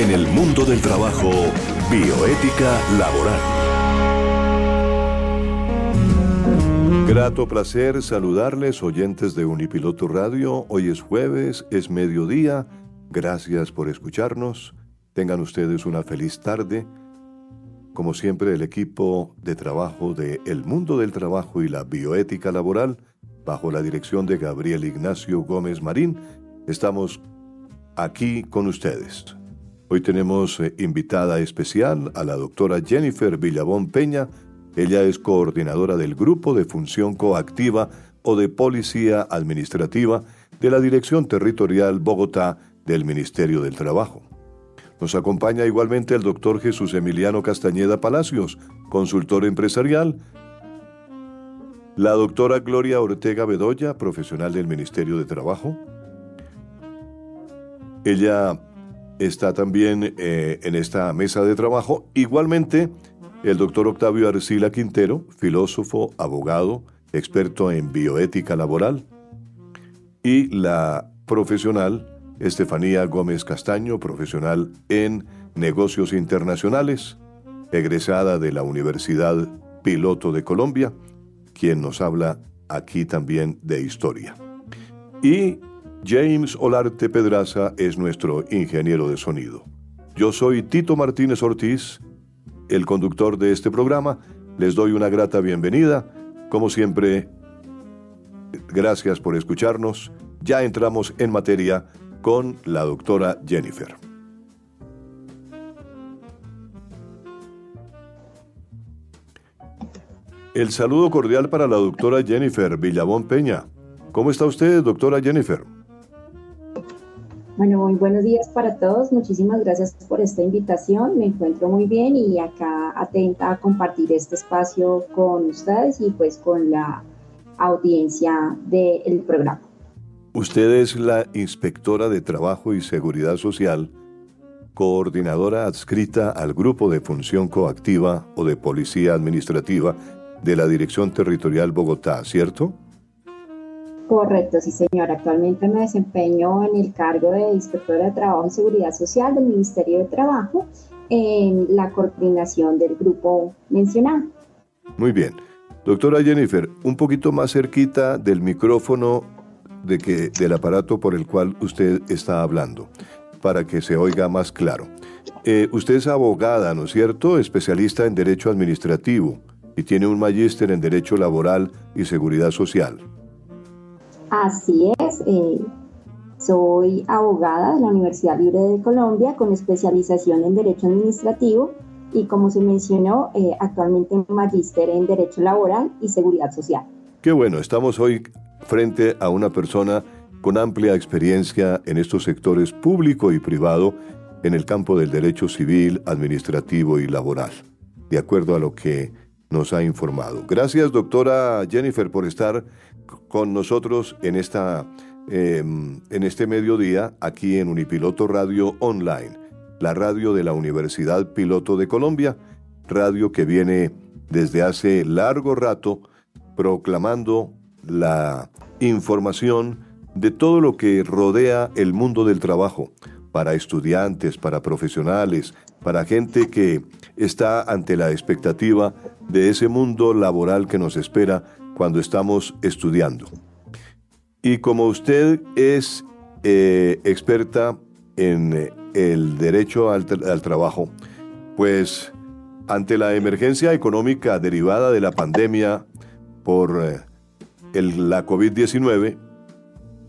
En el mundo del trabajo, bioética laboral. Grato placer saludarles, oyentes de Unipiloto Radio. Hoy es jueves, es mediodía. Gracias por escucharnos. Tengan ustedes una feliz tarde. Como siempre, el equipo de trabajo de El Mundo del Trabajo y la Bioética Laboral, bajo la dirección de Gabriel Ignacio Gómez Marín, estamos aquí con ustedes. Hoy tenemos eh, invitada especial a la doctora Jennifer Villabón Peña. Ella es coordinadora del Grupo de Función Coactiva o de Policía Administrativa de la Dirección Territorial Bogotá del Ministerio del Trabajo. Nos acompaña igualmente el doctor Jesús Emiliano Castañeda Palacios, consultor empresarial. La doctora Gloria Ortega Bedoya, profesional del Ministerio de Trabajo. Ella está también eh, en esta mesa de trabajo. Igualmente, el doctor Octavio Arcila Quintero, filósofo, abogado, experto en bioética laboral. Y la profesional Estefanía Gómez Castaño, profesional en negocios internacionales, egresada de la Universidad Piloto de Colombia, quien nos habla aquí también de historia. Y James Olarte Pedraza es nuestro ingeniero de sonido. Yo soy Tito Martínez Ortiz, el conductor de este programa. Les doy una grata bienvenida. Como siempre, gracias por escucharnos. Ya entramos en materia con la doctora Jennifer. El saludo cordial para la doctora Jennifer Villabón Peña. ¿Cómo está usted, doctora Jennifer? Bueno, muy buenos días para todos. Muchísimas gracias por esta invitación. Me encuentro muy bien y acá atenta a compartir este espacio con ustedes y pues con la audiencia del programa. Usted es la inspectora de Trabajo y Seguridad Social, coordinadora adscrita al Grupo de Función Coactiva o de Policía Administrativa de la Dirección Territorial Bogotá, ¿cierto? Correcto, sí señor. Actualmente me desempeño en el cargo de inspectora de Trabajo y Seguridad Social del Ministerio de Trabajo en la coordinación del grupo mencionado. Muy bien. Doctora Jennifer, un poquito más cerquita del micrófono de que, del aparato por el cual usted está hablando, para que se oiga más claro. Eh, usted es abogada, ¿no es cierto? Especialista en Derecho Administrativo y tiene un magíster en Derecho Laboral y Seguridad Social. Así es. Eh, soy abogada de la Universidad Libre de Colombia con especialización en Derecho Administrativo y como se mencionó, eh, actualmente magíster en Derecho Laboral y Seguridad Social. Qué bueno, estamos hoy frente a una persona con amplia experiencia en estos sectores público y privado en el campo del derecho civil, administrativo y laboral, de acuerdo a lo que nos ha informado. Gracias, doctora Jennifer, por estar con nosotros en, esta, em, en este mediodía aquí en Unipiloto Radio Online, la radio de la Universidad Piloto de Colombia, radio que viene desde hace largo rato proclamando la información de todo lo que rodea el mundo del trabajo, para estudiantes, para profesionales, para gente que está ante la expectativa de ese mundo laboral que nos espera cuando estamos estudiando. Y como usted es eh, experta en eh, el derecho al, trabajo, pues ante la emergencia económica derivada de la pandemia por eh, la COVID-19,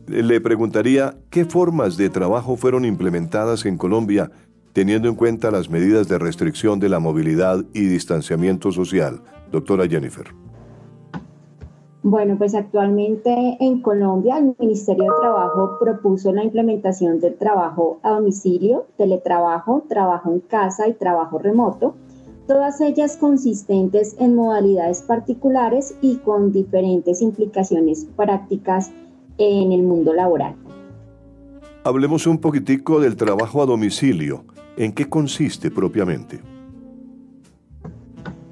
le preguntaría qué formas de trabajo fueron implementadas en Colombia teniendo en cuenta las medidas de restricción de la movilidad y distanciamiento social. Doctora Jennifer. Bueno, pues actualmente en Colombia el Ministerio de Trabajo propuso la implementación del trabajo a domicilio, teletrabajo, trabajo en casa y trabajo remoto todas ellas consistentes en modalidades particulares y con diferentes implicaciones prácticas en el mundo laboral. Hablemos un poquitico del trabajo a domicilio. ¿En qué consiste propiamente?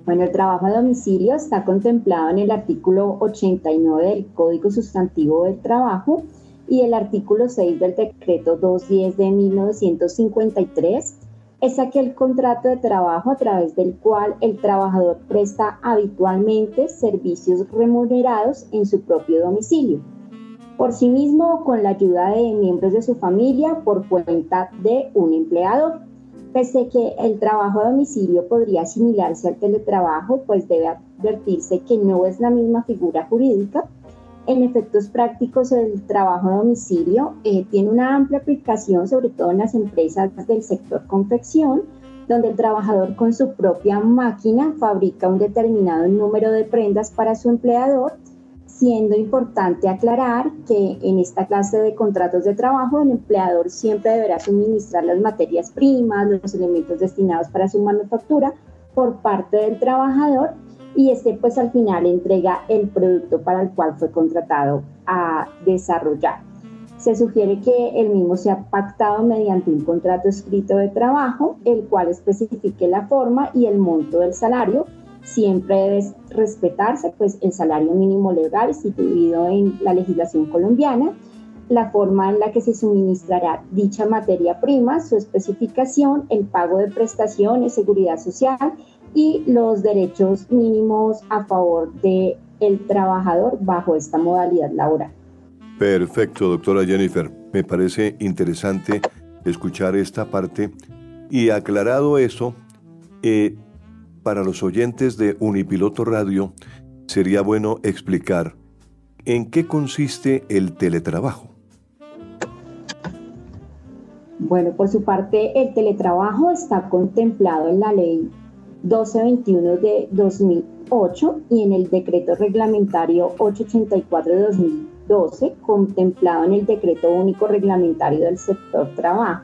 Bueno, el trabajo a domicilio está contemplado en el artículo 89 del Código Sustantivo del Trabajo y el artículo 6 del Decreto 210 de 1953 es aquel contrato de trabajo a través del cual el trabajador presta habitualmente servicios remunerados en su propio domicilio, por sí mismo o con la ayuda de miembros de su familia por cuenta de un empleador. Pese que el trabajo a domicilio podría asimilarse al teletrabajo, pues debe advertirse que no es la misma figura jurídica, en efectos prácticos el trabajo a domicilio eh, tiene una amplia aplicación, sobre todo en las empresas del sector confección, donde el trabajador con su propia máquina fabrica un determinado número de prendas para su empleador, siendo importante aclarar que en esta clase de contratos de trabajo el empleador siempre deberá suministrar las materias primas, los elementos destinados para su manufactura por parte del trabajador y este pues al final entrega el producto para el cual fue contratado a desarrollar. Se sugiere que el mismo sea pactado mediante un contrato escrito de trabajo, el cual especifique la forma y el monto del salario. Siempre debe respetarse pues el salario mínimo legal instituido en la legislación colombiana, la forma en la que se suministrará dicha materia prima, su especificación, el pago de prestaciones, seguridad social y los derechos mínimos a favor del el trabajador bajo esta modalidad laboral. Perfecto, doctora Jennifer. Me parece interesante escuchar esta parte y aclarado eso, eh, para los oyentes de Unipiloto Radio, sería bueno explicar en qué consiste el teletrabajo. Bueno, por su parte, el teletrabajo está contemplado en la ley 1221 de 2008 y en el decreto reglamentario 884 de 2012, contemplado en el decreto único reglamentario del sector trabajo,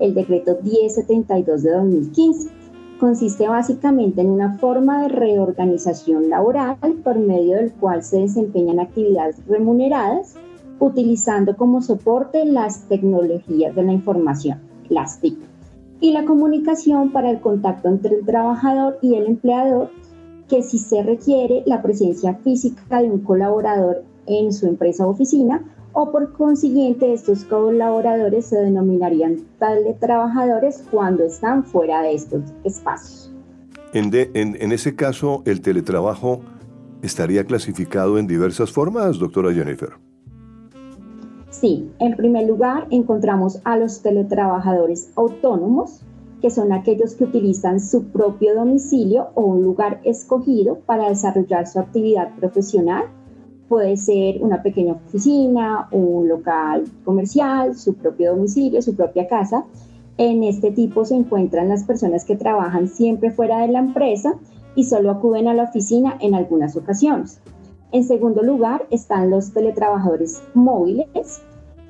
el decreto 1072 de 2015. Consiste básicamente en una forma de reorganización laboral por medio del cual se desempeñan actividades remuneradas utilizando como soporte las tecnologías de la información, las TIC y la comunicación para el contacto entre el trabajador y el empleador, que si se requiere la presencia física de un colaborador en su empresa o oficina, o por consiguiente estos colaboradores se denominarían trabajadores cuando están fuera de estos espacios. En, en ese caso, el teletrabajo estaría clasificado en diversas formas, doctora Jennifer. Sí, en primer lugar encontramos a los teletrabajadores autónomos, que son aquellos que utilizan su propio domicilio o un lugar escogido para desarrollar su actividad profesional. Puede ser una pequeña oficina, un local comercial, su propio domicilio, su propia casa. En este tipo se encuentran las personas que trabajan siempre fuera de la empresa y solo acuden a la oficina en algunas ocasiones. En segundo lugar están los teletrabajadores móviles,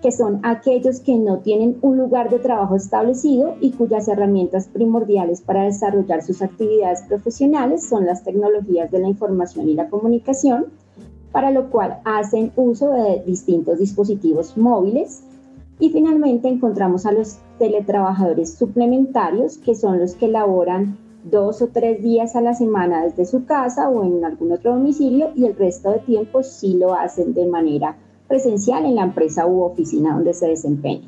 que son aquellos que no tienen un lugar de trabajo establecido y cuyas herramientas primordiales para desarrollar sus actividades profesionales son las tecnologías de la información y la comunicación, para lo cual hacen uso de distintos dispositivos móviles. Y finalmente encontramos a los teletrabajadores suplementarios, que son los que laboran dos o tres días a la semana desde su casa o en algún otro domicilio y el resto de tiempo sí lo hacen de manera presencial en la empresa u oficina donde se desempeña.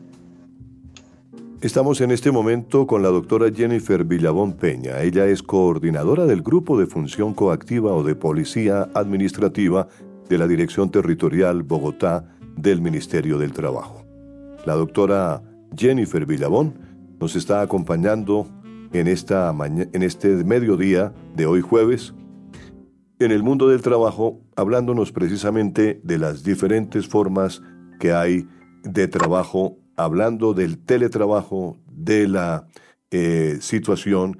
Estamos en este momento con la doctora Jennifer Villabón Peña. Ella es coordinadora del Grupo de Función Coactiva o de Policía Administrativa de la Dirección Territorial Bogotá del Ministerio del Trabajo. La doctora Jennifer Villabón nos está acompañando en, esta en este mediodía de hoy jueves en el mundo del trabajo, hablándonos precisamente de las diferentes formas que hay de trabajo, hablando del teletrabajo, de la eh, situación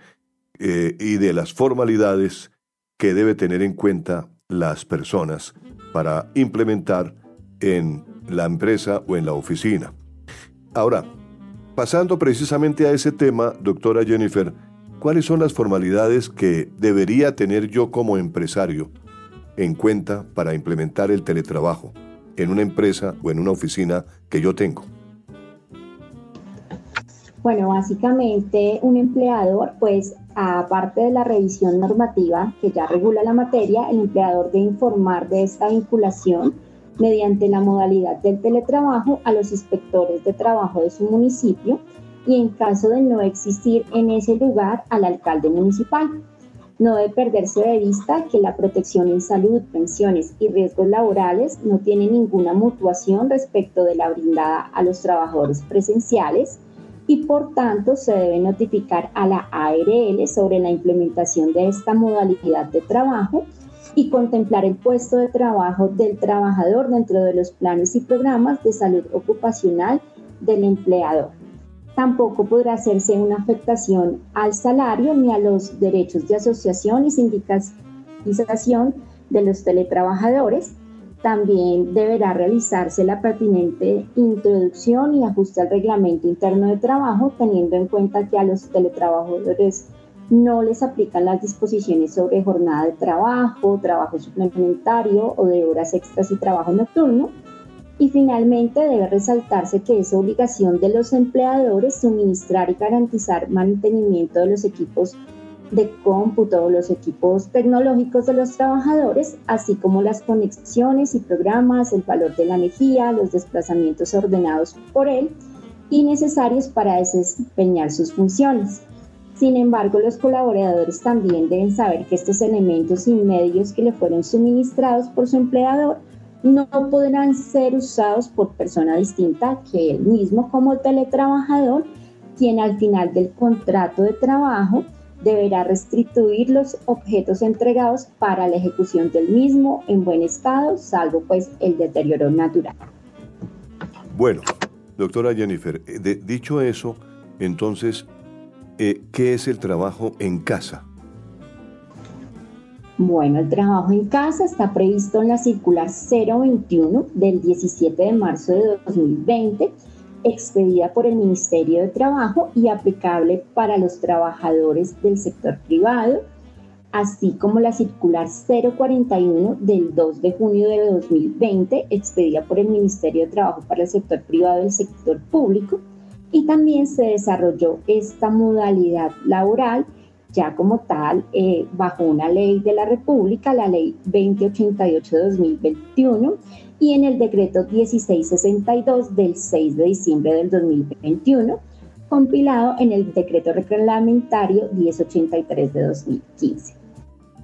eh, y de las formalidades que debe tener en cuenta las personas para implementar en la empresa o en la oficina. Ahora, pasando precisamente a ese tema, doctora Jennifer, ¿Cuáles son las formalidades que debería tener yo como empresario en cuenta para implementar el teletrabajo en una empresa o en una oficina que yo tengo? Bueno, básicamente un empleador, pues aparte de la revisión normativa que ya regula la materia, el empleador debe informar de esta vinculación mediante la modalidad del teletrabajo a los inspectores de trabajo de su municipio y en caso de no existir en ese lugar al alcalde municipal. No debe perderse de vista que la protección en salud, pensiones y riesgos laborales no tiene ninguna mutuación respecto de la brindada a los trabajadores presenciales y por tanto se debe notificar a la ARL sobre la implementación de esta modalidad de trabajo y contemplar el puesto de trabajo del trabajador dentro de los planes y programas de salud ocupacional del empleador tampoco podrá hacerse una afectación al salario ni a los derechos de asociación y sindicalización de los teletrabajadores. También deberá realizarse la pertinente introducción y ajuste al reglamento interno de trabajo, teniendo en cuenta que a los teletrabajadores no les aplican las disposiciones sobre jornada de trabajo, trabajo suplementario o de horas extras y trabajo nocturno. Y finalmente debe resaltarse que es obligación de los empleadores suministrar y garantizar mantenimiento de los equipos de cómputo, los equipos tecnológicos de los trabajadores, así como las conexiones y programas, el valor de la energía, los desplazamientos ordenados por él y necesarios para desempeñar sus funciones. Sin embargo, los colaboradores también deben saber que estos elementos y medios que le fueron suministrados por su empleador no podrán ser usados por persona distinta que él mismo como teletrabajador, quien al final del contrato de trabajo deberá restituir los objetos entregados para la ejecución del mismo en buen estado, salvo pues el deterioro natural. Bueno, doctora Jennifer, eh, dicho eso, entonces, eh, ¿qué es el trabajo en casa? Bueno, el trabajo en casa está previsto en la circular 021 del 17 de marzo de 2020, expedida por el Ministerio de Trabajo y aplicable para los trabajadores del sector privado, así como la circular 041 del 2 de junio de 2020, expedida por el Ministerio de Trabajo para el sector privado y el sector público, y también se desarrolló esta modalidad laboral ya como tal eh, bajo una ley de la República, la ley 2088 de 2021, y en el decreto 1662 del 6 de diciembre del 2021, compilado en el decreto reglamentario 1083 de 2015.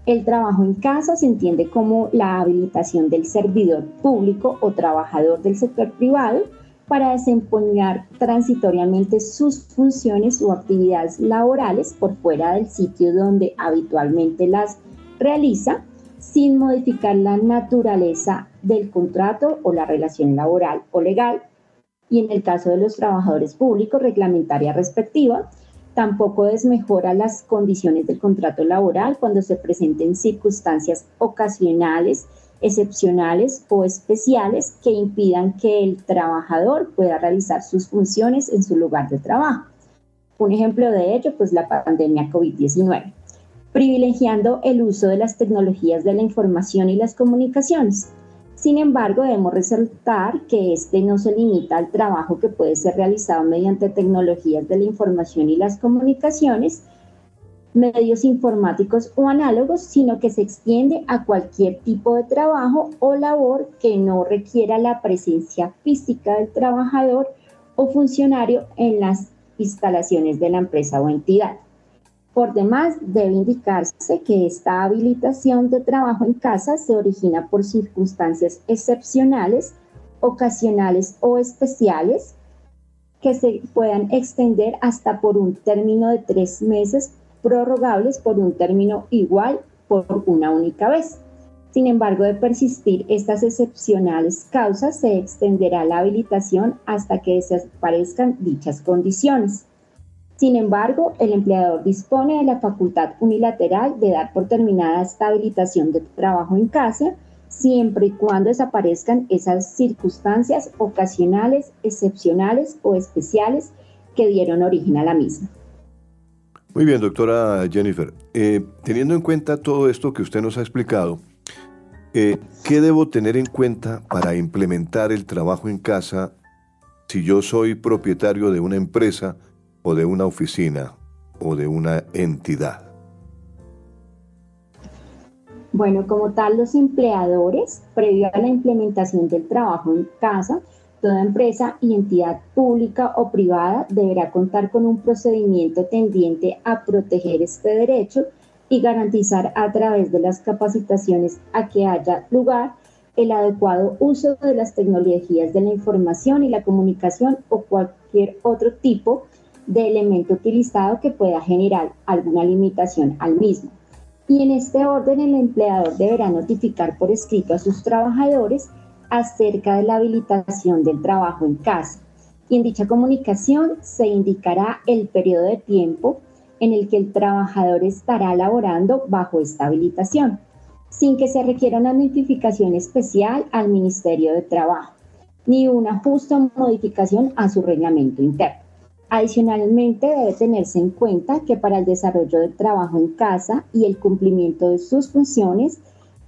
El trabajo en casa se entiende como la habilitación del servidor público o trabajador del sector privado para desempeñar transitoriamente sus funciones o actividades laborales por fuera del sitio donde habitualmente las realiza, sin modificar la naturaleza del contrato o la relación laboral o legal. Y en el caso de los trabajadores públicos, reglamentaria respectiva, tampoco desmejora las condiciones del contrato laboral cuando se presenten circunstancias ocasionales excepcionales o especiales que impidan que el trabajador pueda realizar sus funciones en su lugar de trabajo. Un ejemplo de ello, pues la pandemia COVID-19, privilegiando el uso de las tecnologías de la información y las comunicaciones. Sin embargo, debemos resaltar que este no se limita al trabajo que puede ser realizado mediante tecnologías de la información y las comunicaciones, medios informáticos o análogos, sino que se extiende a cualquier tipo de trabajo o labor que no requiera la presencia física del trabajador o funcionario en las instalaciones de la empresa o entidad. Por demás, debe indicarse que esta habilitación de trabajo en casa se origina por circunstancias excepcionales, ocasionales o especiales que se puedan extender hasta por un término de tres meses prorrogables por un término igual por una única vez. Sin embargo, de persistir estas excepcionales causas, se extenderá la habilitación hasta que desaparezcan dichas condiciones. Sin embargo, el empleador dispone de la facultad unilateral de dar por terminada esta habilitación de trabajo en casa, siempre y cuando desaparezcan esas circunstancias ocasionales, excepcionales o especiales que dieron origen a la misma. Muy bien, doctora Jennifer. Eh, teniendo en cuenta todo esto que usted nos ha explicado, eh, ¿qué debo tener en cuenta para implementar el trabajo en casa si yo soy propietario de una empresa o de una oficina o de una entidad? Bueno, como tal, los empleadores, previo a la implementación del trabajo en casa, Toda empresa y entidad pública o privada deberá contar con un procedimiento tendiente a proteger este derecho y garantizar a través de las capacitaciones a que haya lugar el adecuado uso de las tecnologías de la información y la comunicación o cualquier otro tipo de elemento utilizado que pueda generar alguna limitación al mismo. Y en este orden el empleador deberá notificar por escrito a sus trabajadores acerca de la habilitación del trabajo en casa. Y en dicha comunicación se indicará el periodo de tiempo en el que el trabajador estará laborando bajo esta habilitación, sin que se requiera una notificación especial al Ministerio de Trabajo, ni una justa modificación a su reglamento interno. Adicionalmente, debe tenerse en cuenta que para el desarrollo del trabajo en casa y el cumplimiento de sus funciones,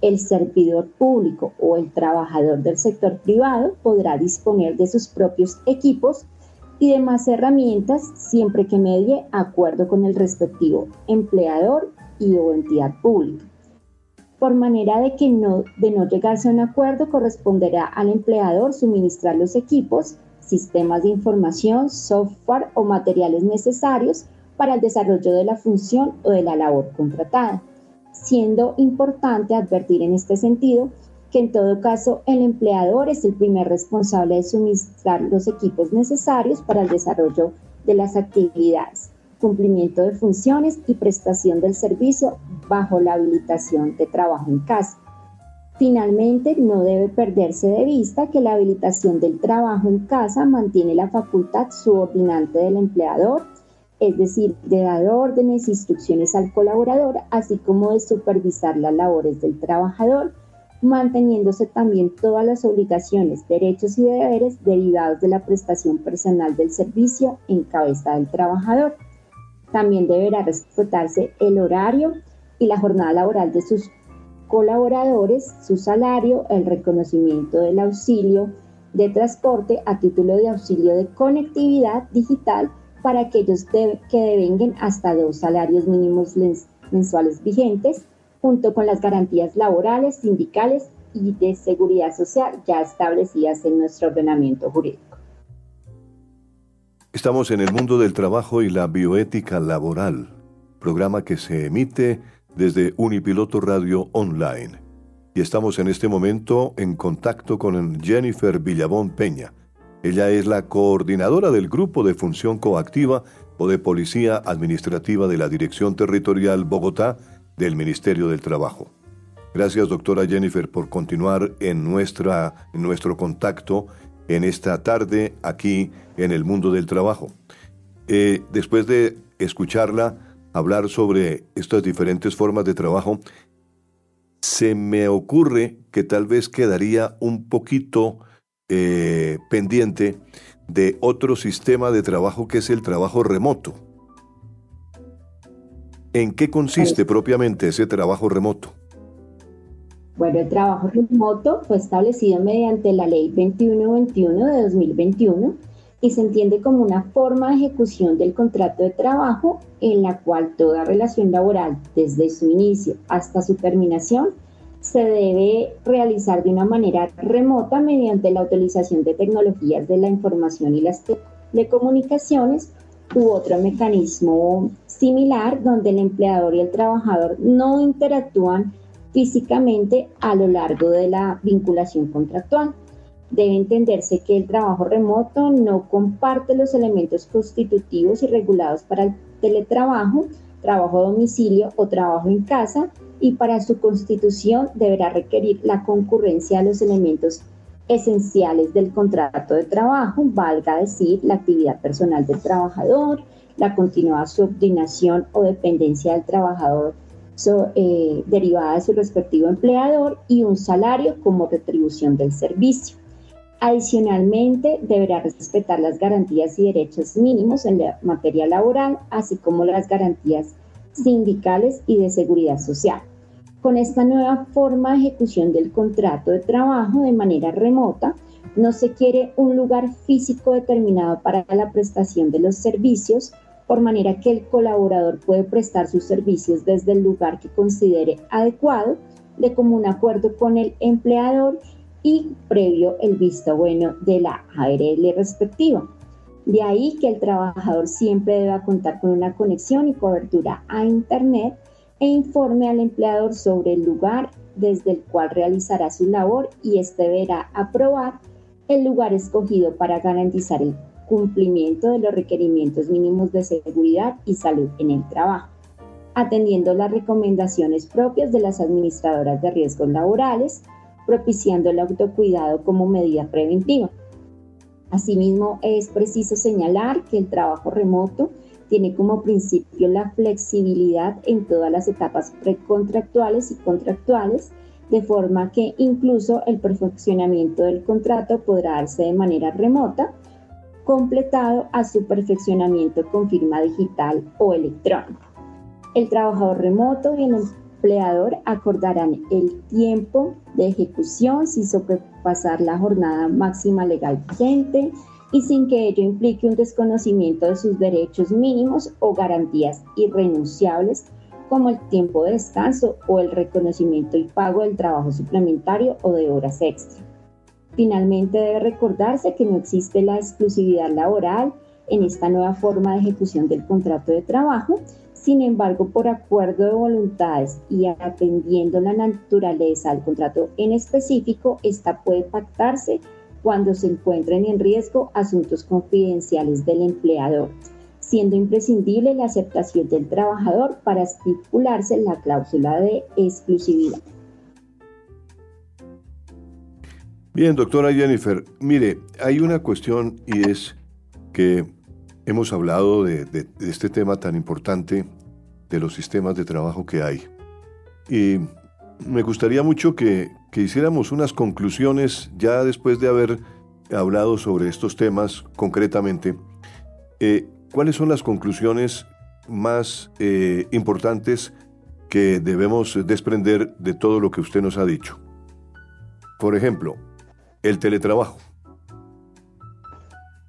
el servidor público o el trabajador del sector privado podrá disponer de sus propios equipos y demás herramientas siempre que medie acuerdo con el respectivo empleador y o entidad pública. Por manera de que no, de no llegarse a un acuerdo, corresponderá al empleador suministrar los equipos, sistemas de información, software o materiales necesarios para el desarrollo de la función o de la labor contratada siendo importante advertir en este sentido que en todo caso el empleador es el primer responsable de suministrar los equipos necesarios para el desarrollo de las actividades, cumplimiento de funciones y prestación del servicio bajo la habilitación de trabajo en casa. Finalmente, no debe perderse de vista que la habilitación del trabajo en casa mantiene la facultad subordinante del empleador es decir, de dar órdenes, instrucciones al colaborador, así como de supervisar las labores del trabajador, manteniéndose también todas las obligaciones, derechos y deberes derivados de la prestación personal del servicio en cabeza del trabajador. También deberá respetarse el horario y la jornada laboral de sus colaboradores, su salario, el reconocimiento del auxilio de transporte a título de auxilio de conectividad digital para aquellos que devenguen hasta dos salarios mínimos mensuales vigentes, junto con las garantías laborales, sindicales y de seguridad social ya establecidas en nuestro ordenamiento jurídico. Estamos en el mundo del trabajo y la bioética laboral, programa que se emite desde Unipiloto Radio Online. Y estamos en este momento en contacto con Jennifer Villabón Peña, ella es la coordinadora del Grupo de Función Coactiva o de Policía Administrativa de la Dirección Territorial Bogotá del Ministerio del Trabajo. Gracias, doctora Jennifer, por continuar en, nuestra, nuestro contacto en esta tarde aquí en el mundo del trabajo. Eh, después de escucharla hablar sobre estas diferentes formas de trabajo, se me ocurre que tal vez quedaría un poquito eh, pendiente de otro sistema de trabajo que es el trabajo remoto. ¿En qué consiste propiamente ese trabajo remoto? Bueno, el trabajo remoto fue establecido mediante la Ley 2121 de 2021 y se entiende como una forma de ejecución del contrato de trabajo en la cual toda relación laboral, desde su inicio hasta su terminación, se debe realizar de una manera remota mediante la utilización de tecnologías de la información y las telecomunicaciones u otro mecanismo similar donde el empleador y el trabajador no interactúan físicamente a lo largo de la vinculación contractual. Debe entenderse que el trabajo remoto no comparte los elementos constitutivos y regulados para el teletrabajo, trabajo a domicilio o trabajo en casa, y para su constitución deberá requerir la concurrencia de los elementos esenciales del contrato de trabajo, valga decir, la actividad personal del trabajador, la continuada subordinación o dependencia del trabajador eh, derivada de su respectivo empleador y un salario como retribución del servicio. Adicionalmente, deberá respetar las garantías y derechos mínimos en materia laboral, así como las garantías sindicales y de seguridad social. Con esta nueva forma de ejecución del contrato de trabajo de manera remota, no se quiere un lugar físico determinado para la prestación de los servicios, por manera que el colaborador puede prestar sus servicios desde el lugar que considere adecuado, de común acuerdo con el empleador y previo el visto bueno de la ARL respectiva. De ahí que el trabajador siempre deba contar con una conexión y cobertura a Internet e informe al empleador sobre el lugar desde el cual realizará su labor y éste deberá aprobar el lugar escogido para garantizar el cumplimiento de los requerimientos mínimos de seguridad y salud en el trabajo, atendiendo las recomendaciones propias de las administradoras de riesgos laborales, propiciando el autocuidado como medida preventiva. Asimismo, es preciso señalar que el trabajo remoto tiene como principio la flexibilidad en todas las etapas precontractuales y contractuales, de forma que incluso el perfeccionamiento del contrato podrá darse de manera remota, completado a su perfeccionamiento con firma digital o electrónica. El trabajador remoto y el empleador acordarán el tiempo de ejecución sin sobrepasar la jornada máxima legal vigente, y sin que ello implique un desconocimiento de sus derechos mínimos o garantías irrenunciables como el tiempo de descanso o el reconocimiento y pago del trabajo suplementario o de horas extra. Finalmente debe recordarse que no existe la exclusividad laboral en esta nueva forma de ejecución del contrato de trabajo, sin embargo, por acuerdo de voluntades y atendiendo la naturaleza del contrato en específico, esta puede pactarse cuando se encuentren en riesgo asuntos confidenciales del empleador, siendo imprescindible la aceptación del trabajador para estipularse la cláusula de exclusividad. Bien, doctora Jennifer, mire, hay una cuestión y es que hemos hablado de, este tema tan importante de los sistemas de trabajo que hay. Y me gustaría mucho que, hiciéramos unas conclusiones ya después de haber hablado sobre estos temas concretamente. Eh, ¿Cuáles son las conclusiones más eh, importantes que debemos desprender de todo lo que usted nos ha dicho? Por ejemplo, el teletrabajo.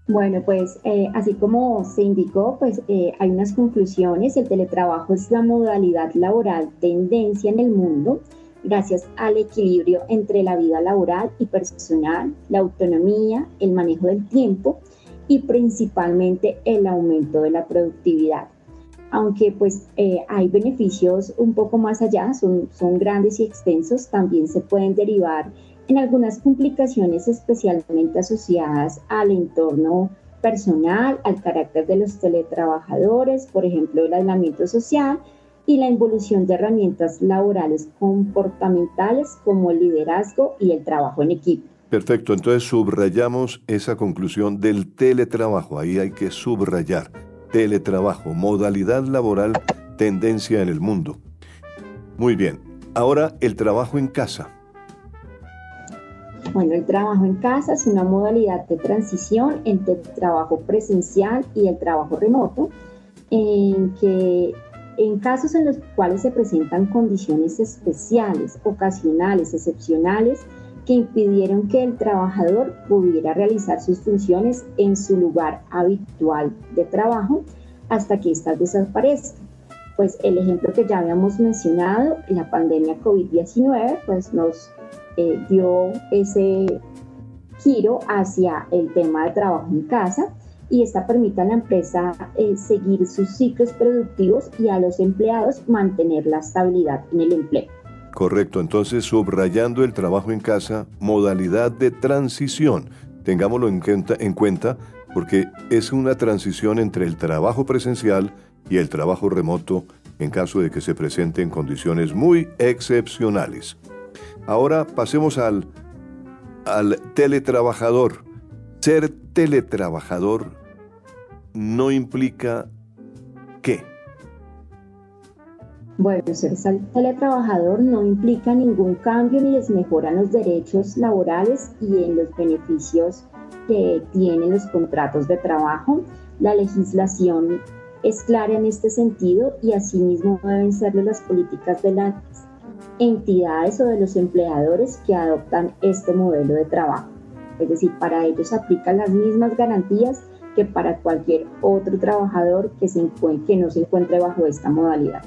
Bueno, pues eh, así como se indicó, pues hay unas conclusiones. El teletrabajo es la modalidad laboral tendencia en el mundo gracias al equilibrio entre la vida laboral y personal, la autonomía, el manejo del tiempo y principalmente el aumento de la productividad. Aunque pues eh, hay beneficios un poco más allá, son, son grandes y extensos, también se pueden derivar en algunas complicaciones especialmente asociadas al entorno personal, al carácter de los teletrabajadores, por ejemplo, el aislamiento social, y la involución de herramientas laborales comportamentales como el liderazgo y el trabajo en equipo. Perfecto, entonces subrayamos esa conclusión del teletrabajo, ahí hay que subrayar. Teletrabajo, modalidad laboral, tendencia en el mundo. Muy bien, ahora el trabajo en casa. Bueno, el trabajo en casa es una modalidad de transición entre el trabajo presencial y el trabajo remoto, en que en casos en los cuales se presentan condiciones especiales, ocasionales, excepcionales, que impidieron que el trabajador pudiera realizar sus funciones en su lugar habitual de trabajo hasta que éstas desaparezcan. Pues el ejemplo que ya habíamos mencionado, la pandemia COVID-19, pues nos eh, dio ese giro hacia el tema de trabajo en casa y esta permite a la empresa eh, seguir sus ciclos productivos y a los empleados mantener la estabilidad en el empleo. Correcto, entonces subrayando el trabajo en casa, modalidad de transición. Tengámoslo en cuenta, en cuenta porque es una transición entre el trabajo presencial y el trabajo remoto en caso de que se presenten condiciones muy excepcionales. Ahora pasemos al, al teletrabajador. Ser teletrabajador no implica qué. Bueno, ser teletrabajador no implica ningún cambio ni desmejora en los derechos laborales y en los beneficios que tienen los contratos de trabajo. La legislación es clara en este sentido y asimismo deben ser las políticas de las entidades o de los empleadores que adoptan este modelo de trabajo. Es decir, para ellos aplican las mismas garantías que para cualquier otro trabajador que, no se encuentre bajo esta modalidad.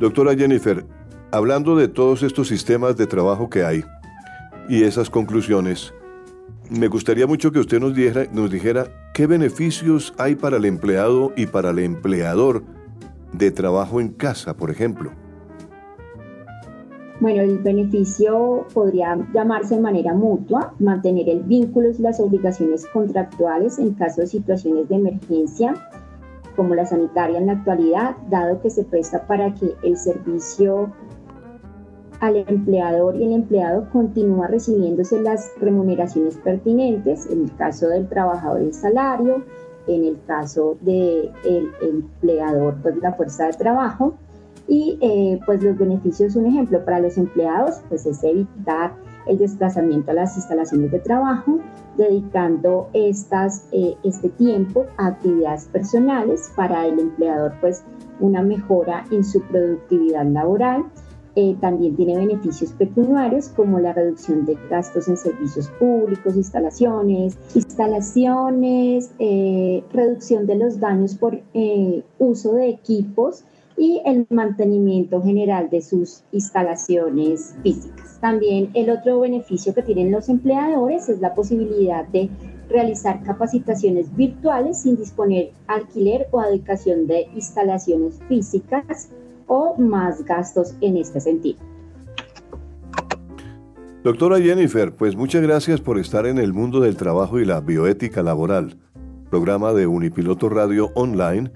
Doctora Jennifer, hablando de todos estos sistemas de trabajo que hay, y esas conclusiones, me gustaría mucho que usted nos dijera qué beneficios hay para el empleado y para el empleador de trabajo en casa, por ejemplo. Bueno, el beneficio podría llamarse de manera mutua, mantener el vínculo y las obligaciones contractuales en caso de situaciones de emergencia, como la sanitaria en la actualidad, dado que se presta para que el servicio al empleador y el empleado continúa recibiéndose las remuneraciones pertinentes, en el caso del trabajador el salario, en el caso del empleador pues la fuerza de trabajo y eh, pues los beneficios, un ejemplo para los empleados, pues es evitar el desplazamiento a las instalaciones de trabajo, dedicando estas, eh, este tiempo a actividades personales para el empleador, pues una mejora en su productividad laboral. Eh, también tiene beneficios pecuniarios como la reducción de gastos en servicios públicos, instalaciones, instalaciones, reducción de los daños por uso de equipos, y el mantenimiento general de sus instalaciones físicas. También el otro beneficio que tienen los empleadores es la posibilidad de realizar capacitaciones virtuales sin disponer alquiler o dedicación de instalaciones físicas o más gastos en este sentido. Doctora Jennifer, pues muchas gracias por estar en el mundo del trabajo y la bioética laboral, programa de Unipiloto Radio Online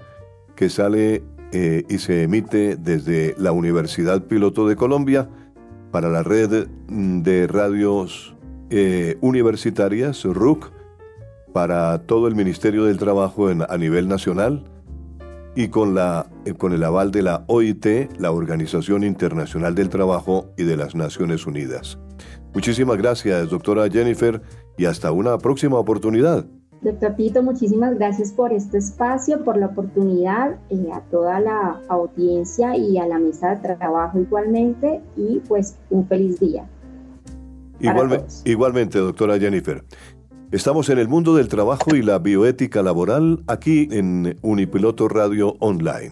que sale eh, y se emite desde la Universidad Piloto de Colombia para la red mm, de radios eh, universitarias, RUC, para todo el Ministerio del Trabajo a nivel nacional y con, la, eh, con el aval de la OIT, la Organización Internacional del Trabajo y de las Naciones Unidas. Muchísimas gracias, doctora Jennifer, y hasta una próxima oportunidad. Doctor Tito, muchísimas gracias por este espacio, por la oportunidad, eh, a toda la audiencia y a la mesa de trabajo igualmente, y pues un feliz día. igualmente, doctora Jennifer. Estamos en el mundo del trabajo y la bioética laboral aquí en Unipiloto Radio Online.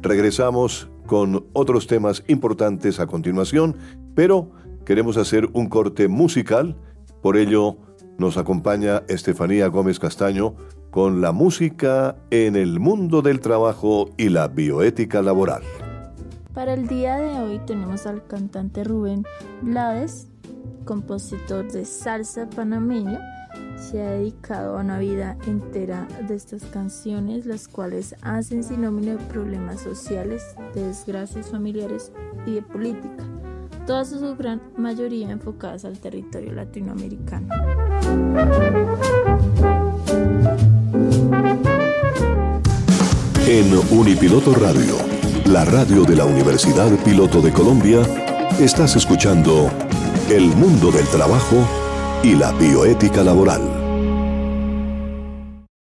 Regresamos con otros temas importantes a continuación, pero queremos hacer un corte musical, por ello nos acompaña Estefanía Gómez Castaño con la música en el mundo del trabajo y la bioética laboral. Para el día de hoy tenemos al cantante Rubén Blades, compositor de salsa panameño. Se ha dedicado a una vida entera de estas canciones, las cuales hacen sinónimo de problemas sociales, de desgracias familiares y de política todas en su gran mayoría enfocadas al territorio latinoamericano. En Unipiloto Radio, la radio de la Universidad Piloto de Colombia, estás escuchando El mundo del trabajo y la bioética laboral.